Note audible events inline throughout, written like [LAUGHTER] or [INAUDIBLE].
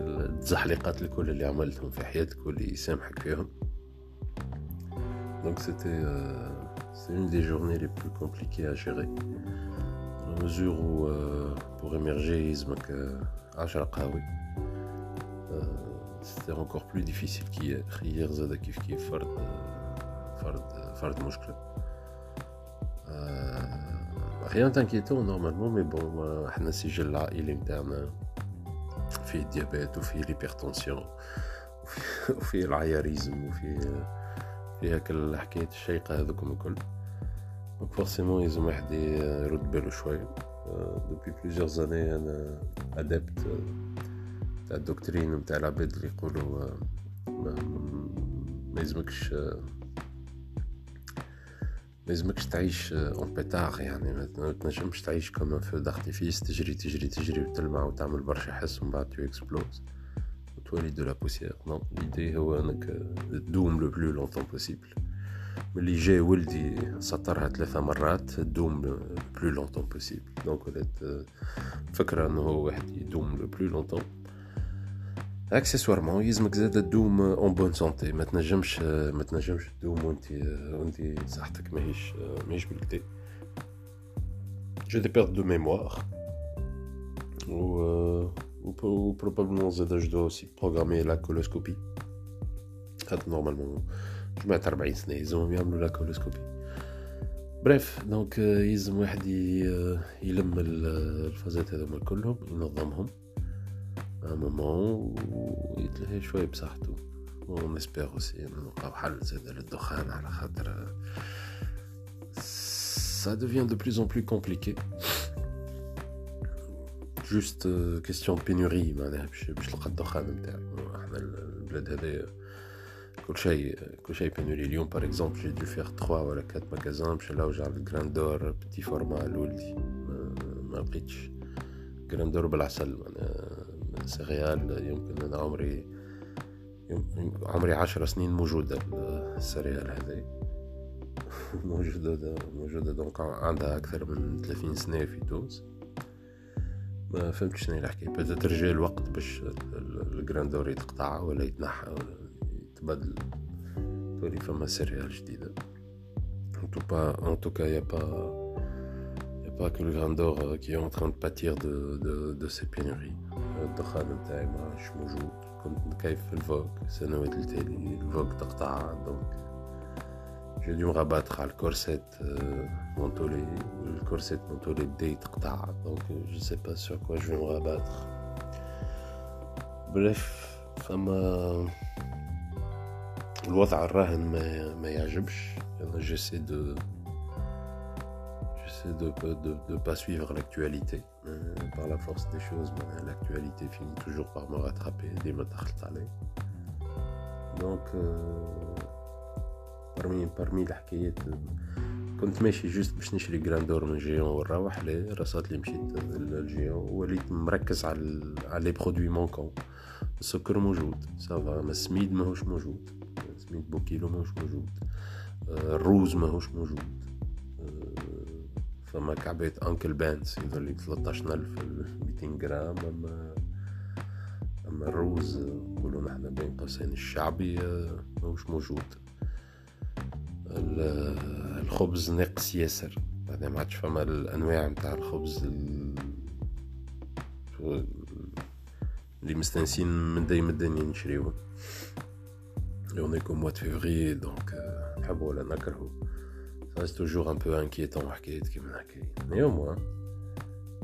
التزحليقات الكل اللي عملتهم في حياتك واللي يسامحك فيهم دونك سيتي journées les plus compliquées à gérer dans la mesure où euh, pour émerger يلزمك عشرة قهوي c'était encore plus difficile qu'hier hier زاد كيف كيف فرد فرد فرد مشكلة rien d'inquiétant normalement mais bon إحنا السجل العائلي متاعنا فيه ال diabète وفيه ال hypertension وفيه العياريزم وفيه في هاك الحكاية الشيقة هذوكم الكل. donc forcément يلزم واحد يرد بالو شوية depuis plusieurs années أنا adepte تاع ال doctrine نتاع العباد اللي يقولوا ما, ما يلزمكش ما يلزمكش تعيش un pétard يعني. ما تنجمش تعيش comme feu d'artifice تجري تجري تجري وتلمع وتعمل برشا حس ومن بعد tu exploses وتولي de la poussière non l'idée هو إنك تدوم le plus longtemps possible ملي جاي ولدي سطرها ثلاثة مرات تدوم le plus longtemps possible donc فكرة إنه واحد يدوم le plus longtemps accessoirement يلزمك زاد تدوم en bonne santé ما تنجمش ما تنجمش تدوم وانت وانت صحتك ماهيش ماهيش بالكدا j'ai des pertes de mémoire و ou probablement زاد je dois aussi programmer la coloscopie. خاطر normalement جمعت 40 سنة يلزمهم يعملوا la coloscopie bref donc يلزم واحد يلم الفازات هذوما كلهم ينظمهم ان مومون ويتلهي شوية بصحته ون اسبيغ اوسي نلقاو حل زاد للدخان على خاطر ça devient de plus en plus compliqué جوست كيستيون دو بينوري معناها باش باش تلقى الدخان نتاعك احنا البلاد هذايا كل شيء كل شيء بينوري اليوم باغ اكزومبل جي دو فيغ 3 ولا 4 ماغازان باش نلوج على الجراندور بتي فورما لولدي ما لقيتش جراندور بالعسل معناها céréale يمكن أنا عمري عمري عشر سنين موجودة ال céréale هذه. [LAUGHS] موجودة موجودة donc عندها أكثر من ثلاثين سنة في تونس. ما فهمتش شنو الحكاية. بدات ترجع الوقت باش ال Grain d'or يتقطع ولا يتنحى ولا يتبدل. تولي فما céréale جديدة. En tout cas en tout cas y a pas y a pas que le grandeur qui est en train de pâtir de de de ces pénuries. الدخان نتاعي ما عادش موجود. كنت نكيف في ال Vogue السنوات التالي ال Vogue تقطع donc j'ai dû me rabattre على ال Corset mentholé وال Corset mentholé بدا يتقطع donc je sais pas sur quoi je vais me rabattre. bref فما الوضع الراهن ما, ما يعجبش. أنا j'essaie de j'essaie de, de, de pas suivre l'actualité euh, par la force des choses l'actualité finit toujours par me rattraper dès ما دخلت عليه donc euh, parmi parmi الحكايات كنت ماشي juste باش نشري جراندور من جيون ونروح لي رصات لي مشيت للجيون وليت مركز على على les produits manquants السكر موجود ça va ما السميد ماهوش موجود سميد بوكيلو ماهوش موجود الروز ماهوش موجود فما كعبات Uncle Ben's يظل لي 13000 200 جرام اما أما الروز نقولو نحنا بين قوسين الشعبي ماهوش موجود. الخبز ناقص ياسر. بعدين ما عادش فما الأنواع نتاع الخبز اللي مستانسين من دايما الدنيا نشريوهم on est qu'au février donc نحبو ولا نكرهو reste toujours un peu inquiétant حكايات كيما نحكي néanmoins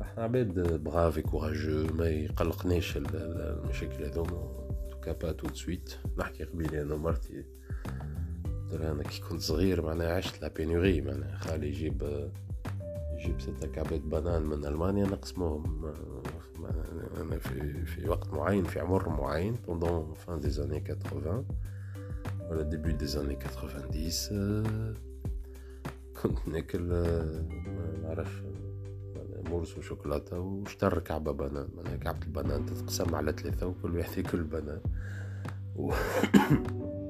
إحنا عباد braves courageux ما يقلقناش المشاكل هذوما en tout cas pas tout de suite نحكي قبيلي أنا مرتي أنا كي كنت صغير معناها عشت la pénurie معناها خالي يجيب يجيب ستة كعبات بنان من المانيا نقسموهم أنا في في وقت معين في عمر معين pendant fin des années 80 ولا début des années 90 كنت ناكل ما نعرفش مورس وشوكولاتة واشتر كعبة بنان معناها كعبة البنان تتقسم على ثلاثة وكل واحد ياكل بنان و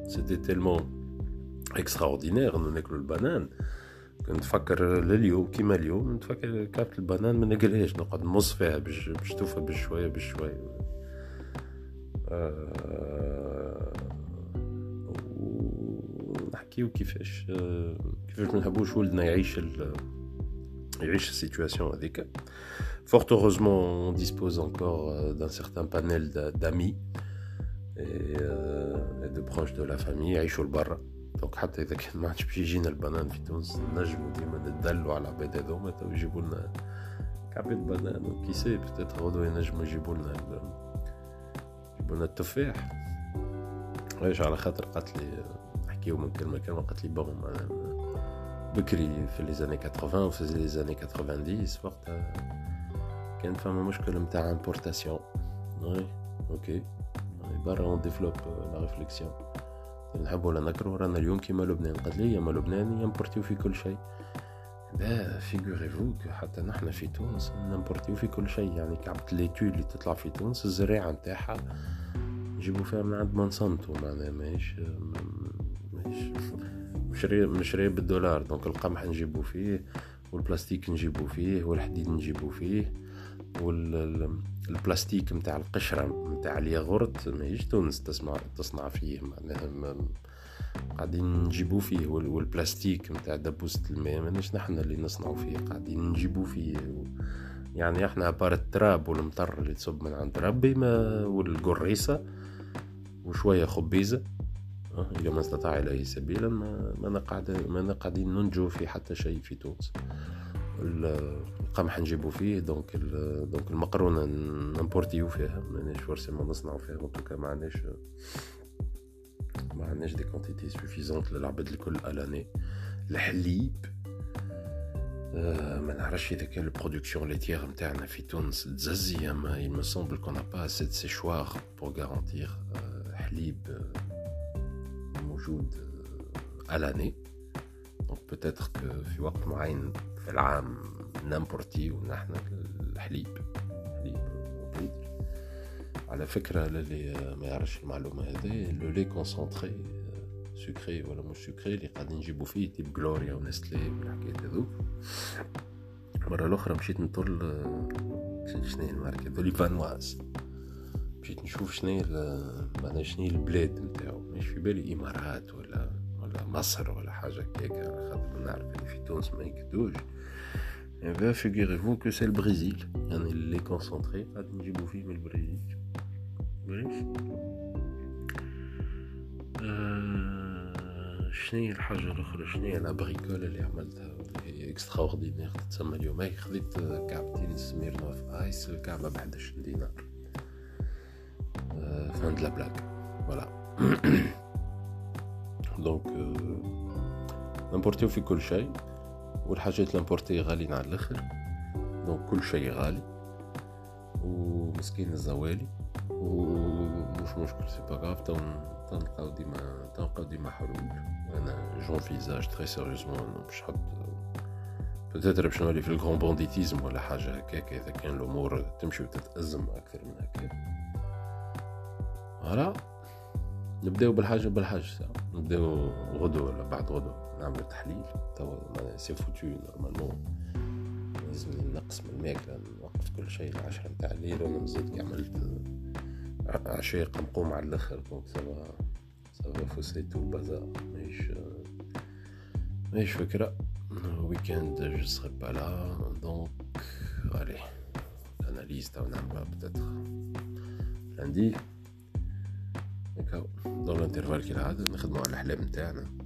c'était tellement extraordinaire انو ناكلو البنان. كنت نفكر لليوم كيما اليوم نتفكر كعبة البنان ما ناكلهاش نقعد نمص فيها باش توفى بشوية بشوية. أه ونحكيو كيفاش كيفاش ما نحبوش ولدنا يعيش يعيش ال situation هذيك Fort heureusement, on dispose encore d'un certain panel d'amis et, euh, et de proches de la famille يعيشوا لبرا donc حتى اذا كان ما عادش باش يجينا البنان في تونس نجمو ديما ندلو على العباد هذوما تو يجيبوا لنا كعبة بنان qui sait peut-être غدوة ينجمو يجيبوا لنا يجيبوا لنا التفاح علاش على خاطر قالت لي نحكيو من كلمة كلمة قالت لي bon بكري في les années 80 وفي les années 90 وقتها كان فما مشكل نتاع importation oui OK برا on développe la réflexion نحبو ولا نكرهو رانا اليوم كيما لبنان قالت لي ما لبنان يمبورتيو في كل شيء bah figurez-vous حتى نحنا في تونس نمبورتيو في كل شيء يعني كعبة laitue اللي تطلع في تونس الزراعة نتاعها نجيبو فيها من عند مونسانتو معناها ماهيش مشري مشري بالدولار. donc القمح نجيبو فيه والبلاستيك نجيبو فيه والحديد نجيبو فيه والبلاستيك نتاع القشرة نتاع الياغورت ماهيش تونس تصنع تصنع فيه. معناها قاعدين نجيبو فيه والبلاستيك نتاع دبوسة الماء ماناش نحنا اللي نصنعو فيه. قاعدين نجيبو فيه. يعني إحنا à part التراب والمطر اللي تصب من عند ربي ما والقريصة وشوية خبيزة. إذا ما استطاع إليه سبيلا ما قاعد ما قاعدين ننتجو في حتى شيء في تونس. القمح نجيبو فيه donc donc المقرونة نمبورتيو فيها. ماناش forcément نصنعو فيها donc ما عندناش ما عندناش des quantités suffisantes للعباد الكل الآني. الحليب آه ما نعرفش إذا كان ال production laitière نتاعنا في تونس تززي اما il me semble qu'on n'a pas assez de séchoir آه حليب آه موجود l'année. donc peut-être que في وقت معين في العام نمبورتيو نحن الحليب حليب و peut-être على فكرة للي ما يعرفش المعلومة هذه le lait concentré sucré ولا مش sucré اللي قاعدين نجيبو فيه type Gloria و Nestlé والحكايات هذوك مرة الأخرى مشيت نطل شنو هي الماركة؟ ذولي فانواز. مشيت نشوف شنو معناها شنو البلاد نتاعو. مش في بالي إمارات ولا ولا مصر ولا حاجة كيك خاطر نعرف اللي في تونس ما يكدوش. Figurez-vous que c'est le Brésil. يعني ال lait concentré قاعد نجيبو فيه من البرازيل bref آه شنو هي الحاجة الأخرى؟ شنو هي ال bricole اللي عملتها؟ اللي extraordinaire تتسمى اليوم. هاي خذيت كعبتين Smirnoff Ice الكعبة ب 11 دينار آه fin de la blague voilà donc ن importi يو في كل شيء والحاجات l'importé غاليين على الآخر donc كل شيء غالي ومسكين الزوالي ومش مشكل c'est pas grave تلقاو ديما تلقاو ديما حلول أنا j'envisage très sérieusement انه مش حد peut-être باش نولي في ال grand banditisme ولا حاجة هكاك اذا كان الأمور تمشي وتتازم أكثر من هكا voilà نبداو بالحاجة بالحاجة نبداو غدو ولا بعد غدو نعملو تحليل. توا c'est foutu normalement لازمني نقص من الماكلة نوقف كل شيء العشرة متاع الليل وأنا مزيد كي عملت عشية قمقوم على الآخر. donc ça va ça va fausser tout بازار ماهيش ماهيش فكرة. week-end je serai pas là donc الي ال analyses تاع نعملها peut-être لاندي هكا دون الانترفال كالعادة نخدمو على الأحلام نتاعنا.